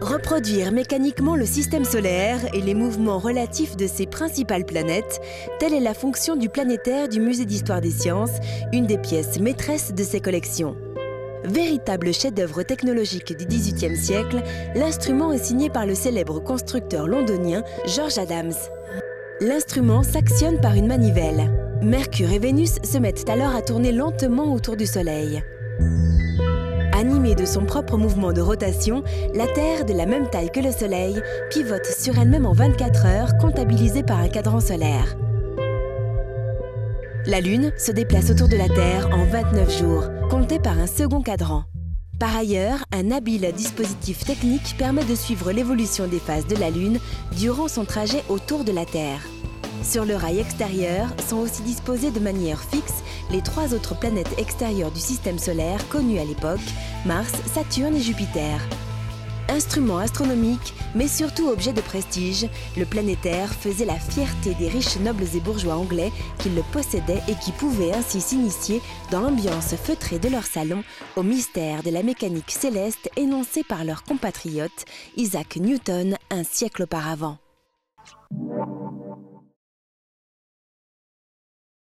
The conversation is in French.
Reproduire mécaniquement le système solaire et les mouvements relatifs de ses principales planètes, telle est la fonction du planétaire du Musée d'histoire des sciences, une des pièces maîtresses de ses collections. Véritable chef-d'œuvre technologique du XVIIIe siècle, l'instrument est signé par le célèbre constructeur londonien George Adams. L'instrument s'actionne par une manivelle. Mercure et Vénus se mettent alors à tourner lentement autour du Soleil. Animée de son propre mouvement de rotation, la Terre, de la même taille que le Soleil, pivote sur elle-même en 24 heures, comptabilisée par un cadran solaire. La Lune se déplace autour de la Terre en 29 jours, comptés par un second cadran. Par ailleurs, un habile dispositif technique permet de suivre l'évolution des phases de la Lune durant son trajet autour de la Terre. Sur le rail extérieur sont aussi disposées de manière fixe les trois autres planètes extérieures du système solaire connues à l'époque, Mars, Saturne et Jupiter. Instrument astronomique, mais surtout objet de prestige, le planétaire faisait la fierté des riches nobles et bourgeois anglais qui le possédaient et qui pouvaient ainsi s'initier dans l'ambiance feutrée de leur salon au mystère de la mécanique céleste énoncé par leur compatriote Isaac Newton un siècle auparavant.